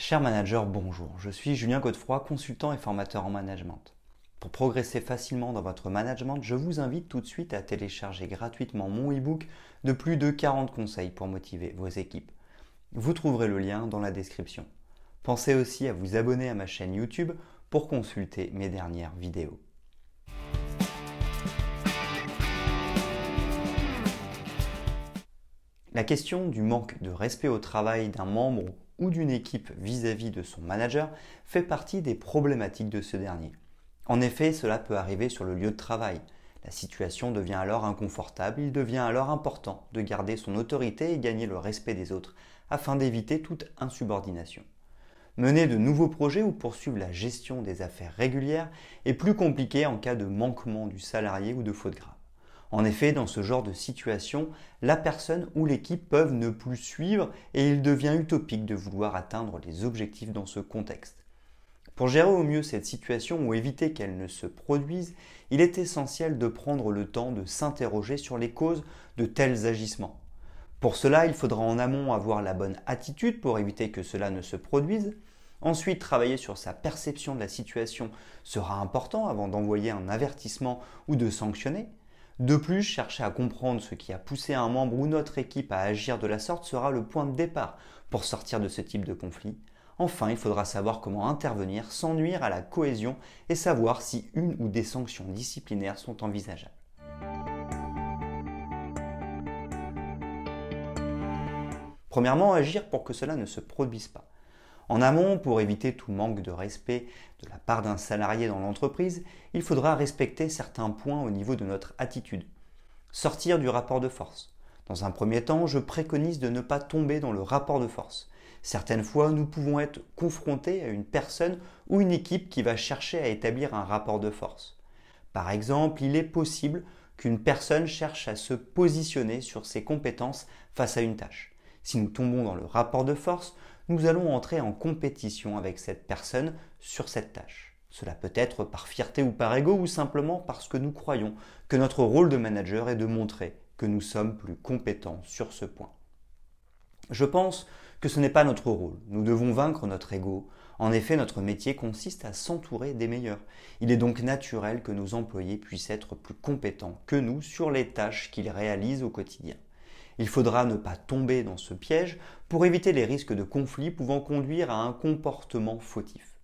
Cher manager, bonjour. Je suis Julien Godefroy, consultant et formateur en management. Pour progresser facilement dans votre management, je vous invite tout de suite à télécharger gratuitement mon e-book de plus de 40 conseils pour motiver vos équipes. Vous trouverez le lien dans la description. Pensez aussi à vous abonner à ma chaîne YouTube pour consulter mes dernières vidéos. La question du manque de respect au travail d'un membre ou d'une équipe vis-à-vis de son manager fait partie des problématiques de ce dernier. En effet, cela peut arriver sur le lieu de travail. La situation devient alors inconfortable, il devient alors important de garder son autorité et gagner le respect des autres afin d'éviter toute insubordination. Mener de nouveaux projets ou poursuivre la gestion des affaires régulières est plus compliqué en cas de manquement du salarié ou de faute grave. En effet, dans ce genre de situation, la personne ou l'équipe peuvent ne plus suivre et il devient utopique de vouloir atteindre les objectifs dans ce contexte. Pour gérer au mieux cette situation ou éviter qu'elle ne se produise, il est essentiel de prendre le temps de s'interroger sur les causes de tels agissements. Pour cela, il faudra en amont avoir la bonne attitude pour éviter que cela ne se produise. Ensuite, travailler sur sa perception de la situation sera important avant d'envoyer un avertissement ou de sanctionner. De plus, chercher à comprendre ce qui a poussé un membre ou notre équipe à agir de la sorte sera le point de départ pour sortir de ce type de conflit. Enfin, il faudra savoir comment intervenir sans nuire à la cohésion et savoir si une ou des sanctions disciplinaires sont envisageables. Premièrement, agir pour que cela ne se produise pas. En amont, pour éviter tout manque de respect de la part d'un salarié dans l'entreprise, il faudra respecter certains points au niveau de notre attitude. Sortir du rapport de force. Dans un premier temps, je préconise de ne pas tomber dans le rapport de force. Certaines fois, nous pouvons être confrontés à une personne ou une équipe qui va chercher à établir un rapport de force. Par exemple, il est possible qu'une personne cherche à se positionner sur ses compétences face à une tâche. Si nous tombons dans le rapport de force, nous allons entrer en compétition avec cette personne sur cette tâche. Cela peut être par fierté ou par ego ou simplement parce que nous croyons que notre rôle de manager est de montrer que nous sommes plus compétents sur ce point. Je pense que ce n'est pas notre rôle. Nous devons vaincre notre ego. En effet, notre métier consiste à s'entourer des meilleurs. Il est donc naturel que nos employés puissent être plus compétents que nous sur les tâches qu'ils réalisent au quotidien. Il faudra ne pas tomber dans ce piège pour éviter les risques de conflits pouvant conduire à un comportement fautif.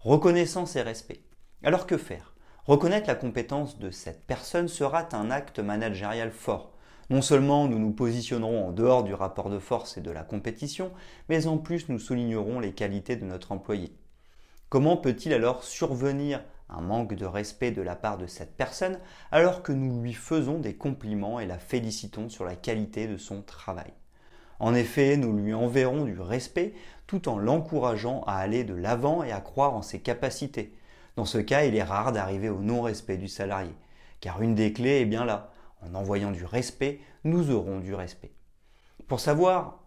Reconnaissance et respect. Alors que faire? Reconnaître la compétence de cette personne sera un acte managérial fort. Non seulement nous nous positionnerons en dehors du rapport de force et de la compétition, mais en plus nous soulignerons les qualités de notre employé. Comment peut-il alors survenir un manque de respect de la part de cette personne alors que nous lui faisons des compliments et la félicitons sur la qualité de son travail. En effet, nous lui enverrons du respect tout en l'encourageant à aller de l'avant et à croire en ses capacités. Dans ce cas, il est rare d'arriver au non-respect du salarié, car une des clés est bien là. En envoyant du respect, nous aurons du respect. Pour savoir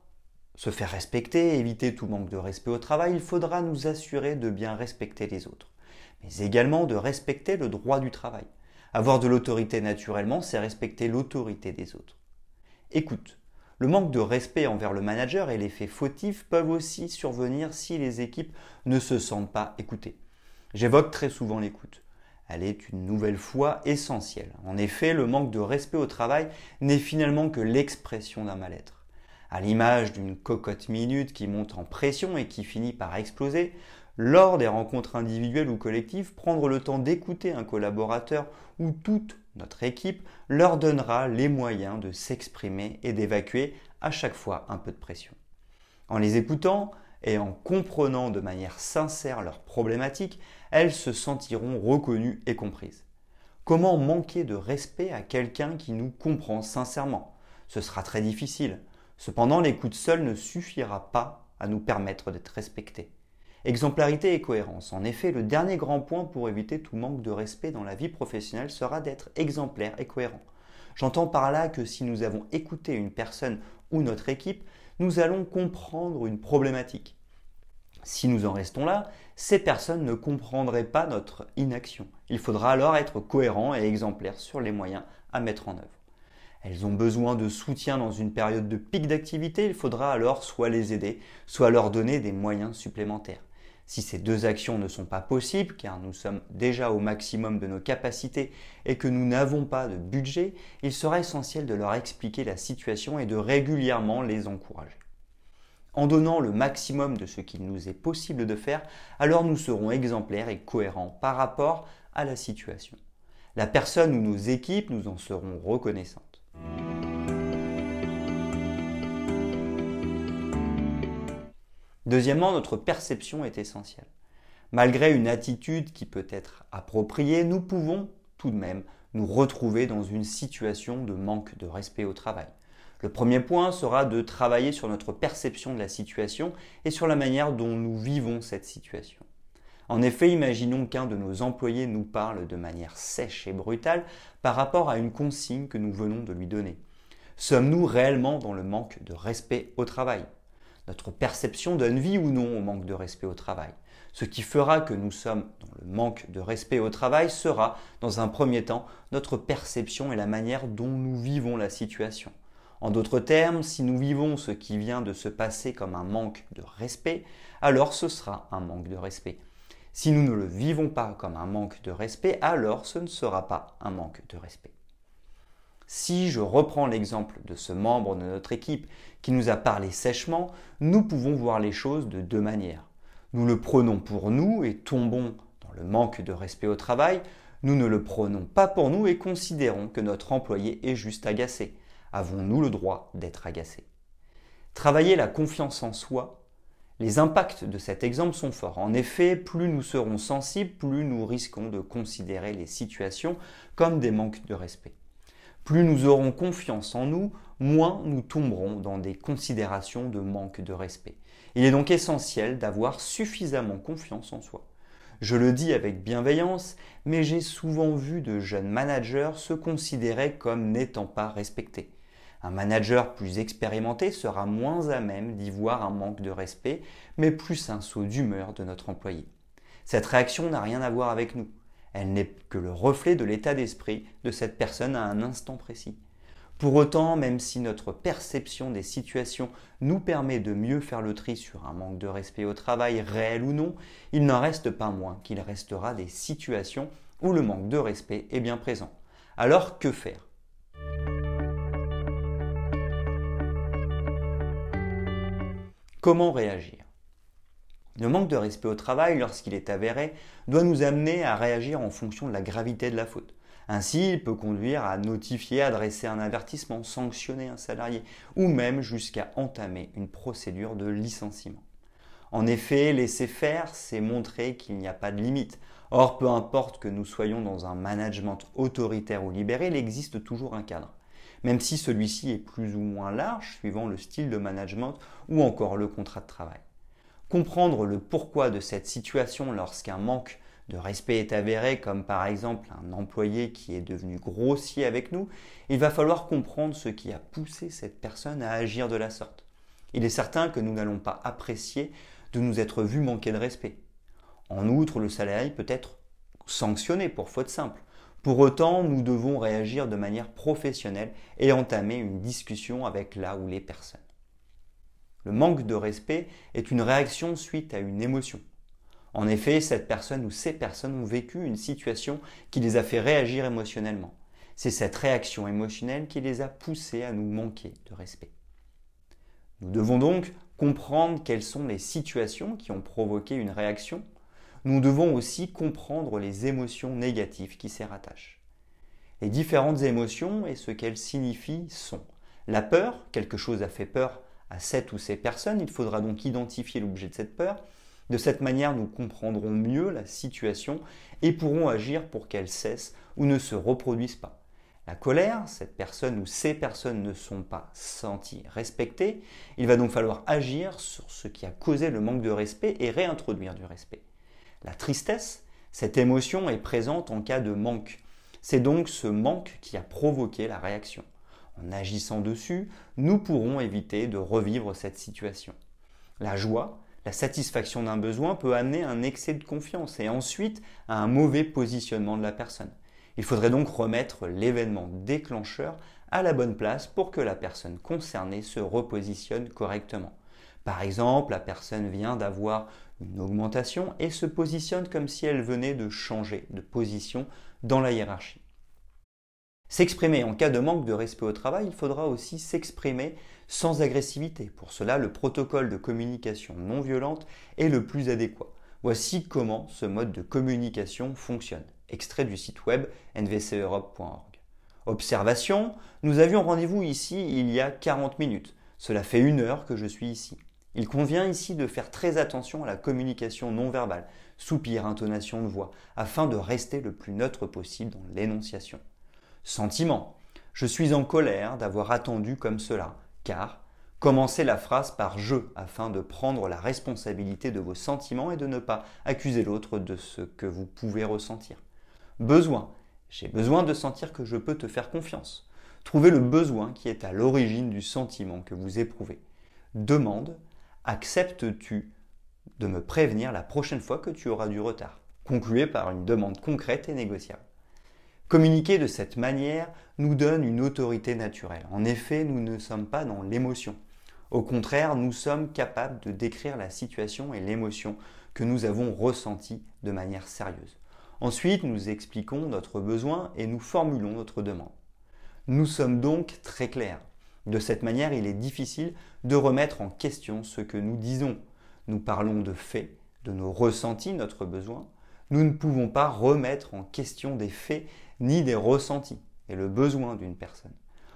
se faire respecter éviter tout manque de respect au travail, il faudra nous assurer de bien respecter les autres mais également de respecter le droit du travail. Avoir de l'autorité naturellement, c'est respecter l'autorité des autres. Écoute, le manque de respect envers le manager et l'effet fautif peuvent aussi survenir si les équipes ne se sentent pas écoutées. J'évoque très souvent l'écoute. Elle est une nouvelle fois essentielle. En effet, le manque de respect au travail n'est finalement que l'expression d'un mal-être. À l'image d'une cocotte minute qui monte en pression et qui finit par exploser, lors des rencontres individuelles ou collectives, prendre le temps d'écouter un collaborateur ou toute notre équipe leur donnera les moyens de s'exprimer et d'évacuer à chaque fois un peu de pression. En les écoutant et en comprenant de manière sincère leurs problématiques, elles se sentiront reconnues et comprises. Comment manquer de respect à quelqu'un qui nous comprend sincèrement? Ce sera très difficile. Cependant, l'écoute seule ne suffira pas à nous permettre d'être respectés. Exemplarité et cohérence. En effet, le dernier grand point pour éviter tout manque de respect dans la vie professionnelle sera d'être exemplaire et cohérent. J'entends par là que si nous avons écouté une personne ou notre équipe, nous allons comprendre une problématique. Si nous en restons là, ces personnes ne comprendraient pas notre inaction. Il faudra alors être cohérent et exemplaire sur les moyens à mettre en œuvre. Elles ont besoin de soutien dans une période de pic d'activité, il faudra alors soit les aider, soit leur donner des moyens supplémentaires. Si ces deux actions ne sont pas possibles, car nous sommes déjà au maximum de nos capacités et que nous n'avons pas de budget, il sera essentiel de leur expliquer la situation et de régulièrement les encourager. En donnant le maximum de ce qu'il nous est possible de faire, alors nous serons exemplaires et cohérents par rapport à la situation. La personne ou nos équipes nous en seront reconnaissantes. Deuxièmement, notre perception est essentielle. Malgré une attitude qui peut être appropriée, nous pouvons tout de même nous retrouver dans une situation de manque de respect au travail. Le premier point sera de travailler sur notre perception de la situation et sur la manière dont nous vivons cette situation. En effet, imaginons qu'un de nos employés nous parle de manière sèche et brutale par rapport à une consigne que nous venons de lui donner. Sommes-nous réellement dans le manque de respect au travail? Notre perception donne vie ou non au manque de respect au travail. Ce qui fera que nous sommes dans le manque de respect au travail sera, dans un premier temps, notre perception et la manière dont nous vivons la situation. En d'autres termes, si nous vivons ce qui vient de se passer comme un manque de respect, alors ce sera un manque de respect. Si nous ne le vivons pas comme un manque de respect, alors ce ne sera pas un manque de respect. Si je reprends l'exemple de ce membre de notre équipe qui nous a parlé sèchement, nous pouvons voir les choses de deux manières. Nous le prenons pour nous et tombons dans le manque de respect au travail. Nous ne le prenons pas pour nous et considérons que notre employé est juste agacé. Avons-nous le droit d'être agacé Travailler la confiance en soi, les impacts de cet exemple sont forts. En effet, plus nous serons sensibles, plus nous risquons de considérer les situations comme des manques de respect. Plus nous aurons confiance en nous, moins nous tomberons dans des considérations de manque de respect. Il est donc essentiel d'avoir suffisamment confiance en soi. Je le dis avec bienveillance, mais j'ai souvent vu de jeunes managers se considérer comme n'étant pas respectés. Un manager plus expérimenté sera moins à même d'y voir un manque de respect, mais plus un saut d'humeur de notre employé. Cette réaction n'a rien à voir avec nous. Elle n'est que le reflet de l'état d'esprit de cette personne à un instant précis. Pour autant, même si notre perception des situations nous permet de mieux faire le tri sur un manque de respect au travail, réel ou non, il n'en reste pas moins qu'il restera des situations où le manque de respect est bien présent. Alors que faire? Comment réagir? Le manque de respect au travail, lorsqu'il est avéré, doit nous amener à réagir en fonction de la gravité de la faute. Ainsi, il peut conduire à notifier, adresser un avertissement, sanctionner un salarié ou même jusqu'à entamer une procédure de licenciement. En effet, laisser faire, c'est montrer qu'il n'y a pas de limite. Or, peu importe que nous soyons dans un management autoritaire ou libéré, il existe toujours un cadre. Même si celui-ci est plus ou moins large suivant le style de management ou encore le contrat de travail comprendre le pourquoi de cette situation lorsqu'un manque de respect est avéré, comme par exemple un employé qui est devenu grossier avec nous, il va falloir comprendre ce qui a poussé cette personne à agir de la sorte. Il est certain que nous n'allons pas apprécier de nous être vus manquer de respect. En outre, le salarié peut être sanctionné pour faute simple. Pour autant, nous devons réagir de manière professionnelle et entamer une discussion avec la ou les personnes. Le manque de respect est une réaction suite à une émotion. En effet, cette personne ou ces personnes ont vécu une situation qui les a fait réagir émotionnellement. C'est cette réaction émotionnelle qui les a poussés à nous manquer de respect. Nous devons donc comprendre quelles sont les situations qui ont provoqué une réaction. Nous devons aussi comprendre les émotions négatives qui s'y rattachent. Les différentes émotions et ce qu'elles signifient sont la peur, quelque chose a fait peur à cette ou ces personnes. Il faudra donc identifier l'objet de cette peur. De cette manière, nous comprendrons mieux la situation et pourrons agir pour qu'elle cesse ou ne se reproduise pas. La colère, cette personne ou ces personnes ne sont pas senties respectées. Il va donc falloir agir sur ce qui a causé le manque de respect et réintroduire du respect. La tristesse, cette émotion est présente en cas de manque. C'est donc ce manque qui a provoqué la réaction. En agissant dessus, nous pourrons éviter de revivre cette situation. La joie, la satisfaction d'un besoin peut amener un excès de confiance et ensuite à un mauvais positionnement de la personne. Il faudrait donc remettre l'événement déclencheur à la bonne place pour que la personne concernée se repositionne correctement. Par exemple, la personne vient d'avoir une augmentation et se positionne comme si elle venait de changer de position dans la hiérarchie. S'exprimer en cas de manque de respect au travail, il faudra aussi s'exprimer sans agressivité. Pour cela, le protocole de communication non violente est le plus adéquat. Voici comment ce mode de communication fonctionne. Extrait du site web nvceurope.org. Observation, nous avions rendez-vous ici il y a 40 minutes. Cela fait une heure que je suis ici. Il convient ici de faire très attention à la communication non verbale, soupir, intonation de voix, afin de rester le plus neutre possible dans l'énonciation. Sentiment. Je suis en colère d'avoir attendu comme cela, car commencez la phrase par je afin de prendre la responsabilité de vos sentiments et de ne pas accuser l'autre de ce que vous pouvez ressentir. Besoin. J'ai besoin de sentir que je peux te faire confiance. Trouvez le besoin qui est à l'origine du sentiment que vous éprouvez. Demande. Acceptes-tu de me prévenir la prochaine fois que tu auras du retard? Concluez par une demande concrète et négociable. Communiquer de cette manière nous donne une autorité naturelle. En effet, nous ne sommes pas dans l'émotion. Au contraire, nous sommes capables de décrire la situation et l'émotion que nous avons ressentie de manière sérieuse. Ensuite, nous expliquons notre besoin et nous formulons notre demande. Nous sommes donc très clairs. De cette manière, il est difficile de remettre en question ce que nous disons. Nous parlons de faits, de nos ressentis, notre besoin. Nous ne pouvons pas remettre en question des faits ni des ressentis et le besoin d'une personne.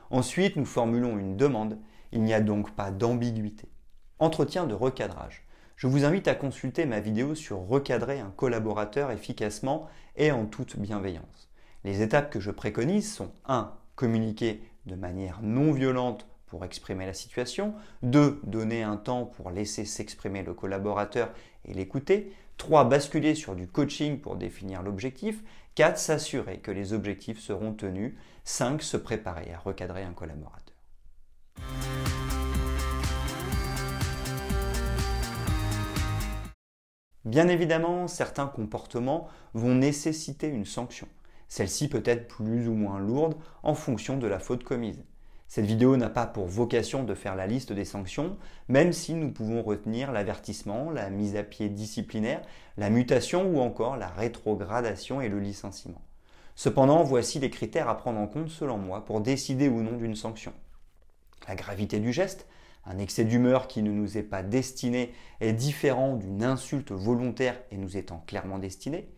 Ensuite, nous formulons une demande. Il n'y a donc pas d'ambiguïté. Entretien de recadrage. Je vous invite à consulter ma vidéo sur recadrer un collaborateur efficacement et en toute bienveillance. Les étapes que je préconise sont 1. Communiquer de manière non violente pour exprimer la situation. 2. Donner un temps pour laisser s'exprimer le collaborateur et l'écouter. 3. Basculer sur du coaching pour définir l'objectif. 4. S'assurer que les objectifs seront tenus. 5. Se préparer à recadrer un collaborateur. Bien évidemment, certains comportements vont nécessiter une sanction. Celle-ci peut être plus ou moins lourde en fonction de la faute commise. Cette vidéo n'a pas pour vocation de faire la liste des sanctions, même si nous pouvons retenir l'avertissement, la mise à pied disciplinaire, la mutation ou encore la rétrogradation et le licenciement. Cependant, voici les critères à prendre en compte selon moi pour décider ou non d'une sanction. La gravité du geste, un excès d'humeur qui ne nous est pas destiné est différent d'une insulte volontaire et nous étant clairement destiné.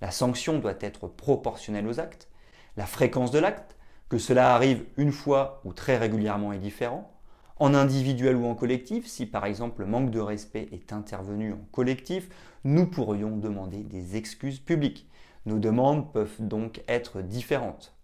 La sanction doit être proportionnelle aux actes. La fréquence de l'acte, que cela arrive une fois ou très régulièrement est différent. En individuel ou en collectif, si par exemple le manque de respect est intervenu en collectif, nous pourrions demander des excuses publiques. Nos demandes peuvent donc être différentes.